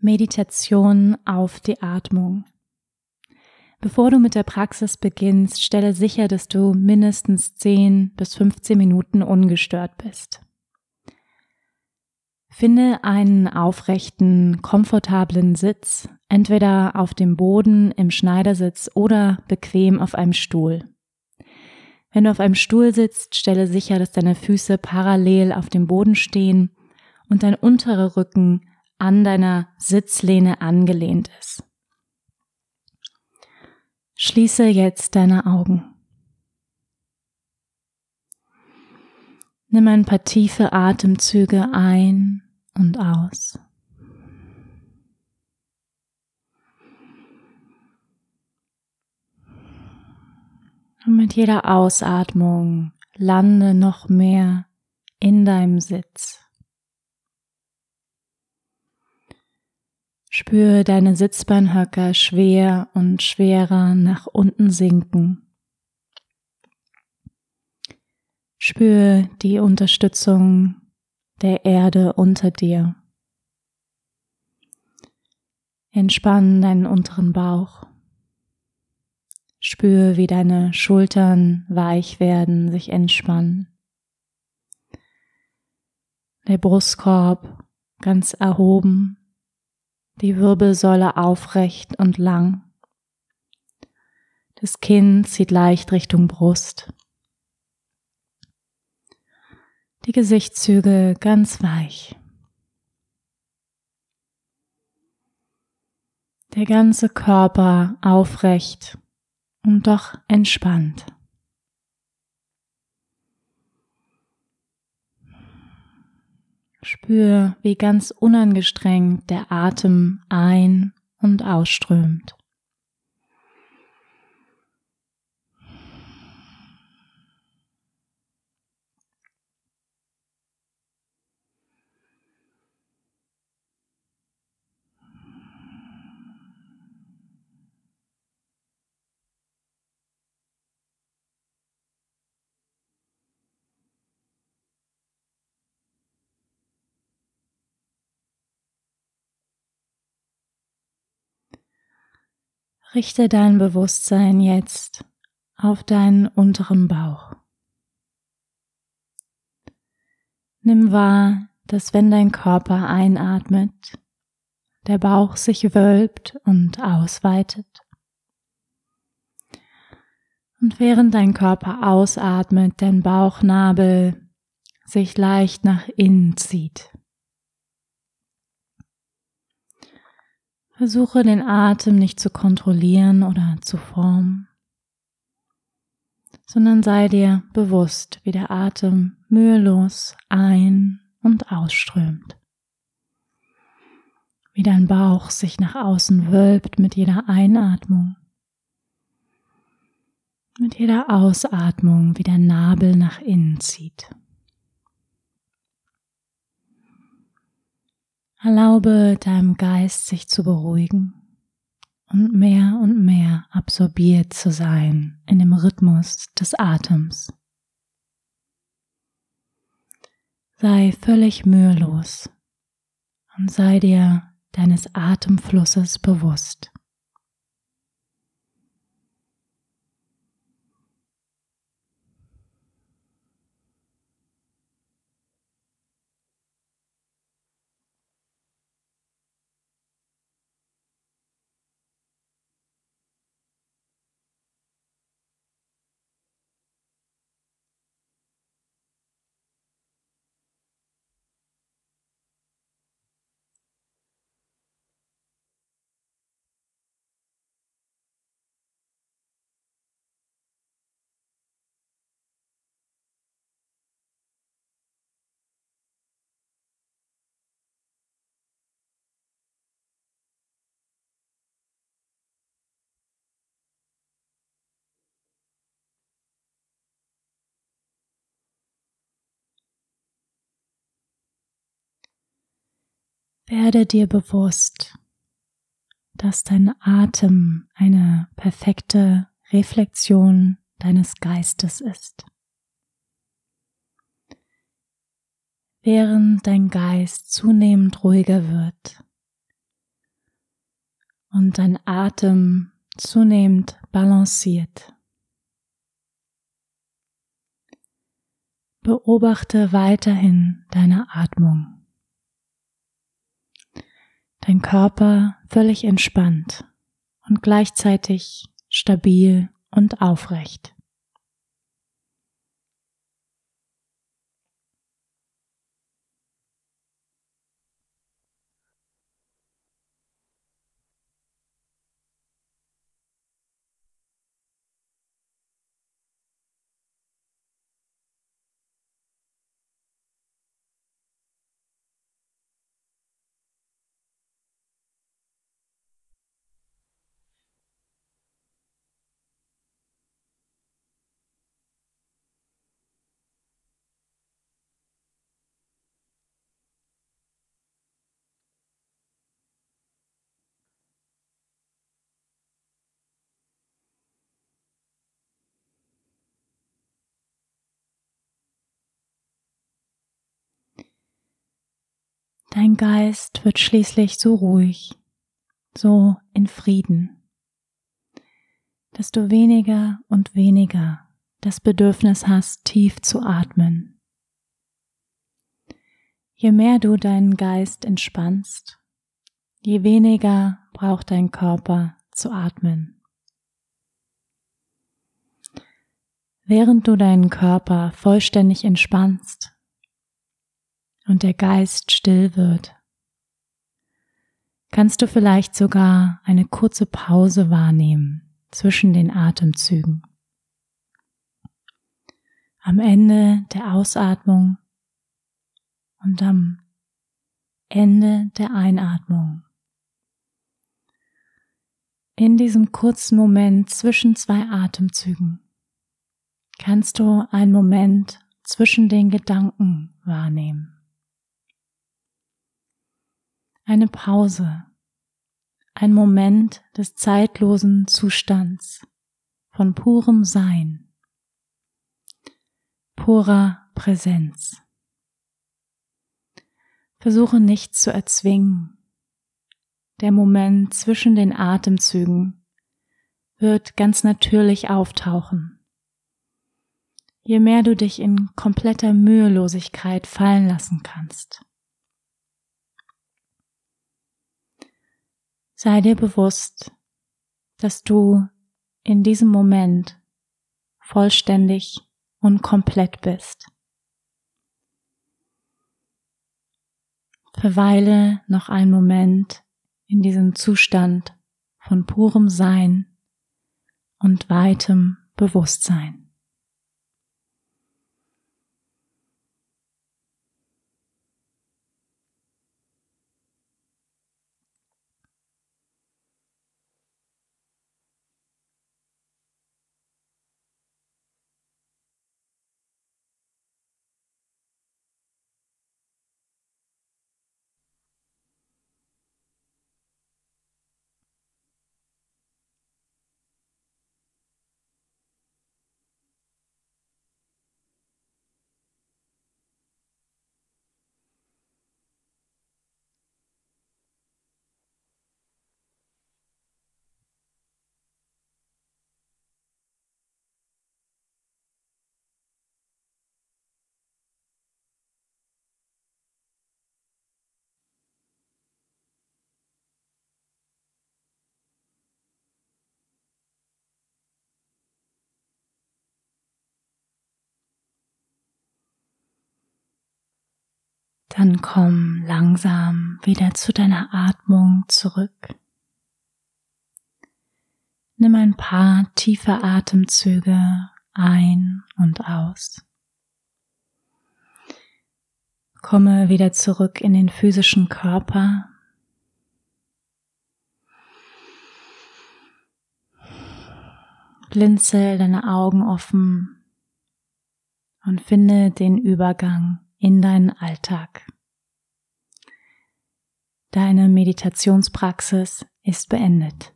Meditation auf die Atmung. Bevor du mit der Praxis beginnst, stelle sicher, dass du mindestens 10 bis 15 Minuten ungestört bist. Finde einen aufrechten, komfortablen Sitz, entweder auf dem Boden, im Schneidersitz oder bequem auf einem Stuhl. Wenn du auf einem Stuhl sitzt, stelle sicher, dass deine Füße parallel auf dem Boden stehen und dein unterer Rücken an deiner Sitzlehne angelehnt ist. Schließe jetzt deine Augen. Nimm ein paar tiefe Atemzüge ein und aus. Und mit jeder Ausatmung lande noch mehr in deinem Sitz. Spüre deine Sitzbeinhöcker schwer und schwerer nach unten sinken. Spüre die Unterstützung der Erde unter dir. Entspann deinen unteren Bauch. Spüre, wie deine Schultern weich werden, sich entspannen. Der Brustkorb ganz erhoben die Wirbelsäule aufrecht und lang. Das Kinn zieht leicht Richtung Brust. Die Gesichtszüge ganz weich. Der ganze Körper aufrecht und doch entspannt. Spür, wie ganz unangestrengt der Atem ein- und ausströmt. Richte dein Bewusstsein jetzt auf deinen unteren Bauch. Nimm wahr, dass wenn dein Körper einatmet, der Bauch sich wölbt und ausweitet. Und während dein Körper ausatmet, dein Bauchnabel sich leicht nach innen zieht. Versuche den Atem nicht zu kontrollieren oder zu formen, sondern sei dir bewusst, wie der Atem mühelos ein- und ausströmt. Wie dein Bauch sich nach außen wölbt mit jeder Einatmung. Mit jeder Ausatmung, wie der Nabel nach innen zieht. Erlaube deinem Geist sich zu beruhigen und mehr und mehr absorbiert zu sein in dem Rhythmus des Atems. Sei völlig mühelos und sei dir deines Atemflusses bewusst. Werde dir bewusst, dass dein Atem eine perfekte Reflexion deines Geistes ist. Während dein Geist zunehmend ruhiger wird, und dein Atem zunehmend balanciert. Beobachte weiterhin deine Atmung. Dein Körper völlig entspannt und gleichzeitig stabil und aufrecht. Dein Geist wird schließlich so ruhig, so in Frieden, dass du weniger und weniger das Bedürfnis hast, tief zu atmen. Je mehr du deinen Geist entspannst, je weniger braucht dein Körper zu atmen. Während du deinen Körper vollständig entspannst, und der Geist still wird, kannst du vielleicht sogar eine kurze Pause wahrnehmen zwischen den Atemzügen. Am Ende der Ausatmung und am Ende der Einatmung. In diesem kurzen Moment zwischen zwei Atemzügen kannst du einen Moment zwischen den Gedanken wahrnehmen eine Pause, ein Moment des zeitlosen Zustands von purem Sein, purer Präsenz. Versuche nichts zu erzwingen. Der Moment zwischen den Atemzügen wird ganz natürlich auftauchen. Je mehr du dich in kompletter Mühelosigkeit fallen lassen kannst. Sei dir bewusst, dass du in diesem Moment vollständig und komplett bist. Verweile noch einen Moment in diesem Zustand von purem Sein und weitem Bewusstsein. Dann komm langsam wieder zu deiner Atmung zurück. Nimm ein paar tiefe Atemzüge ein und aus. Komme wieder zurück in den physischen Körper. Blinzel deine Augen offen und finde den Übergang in deinen Alltag. Deine Meditationspraxis ist beendet.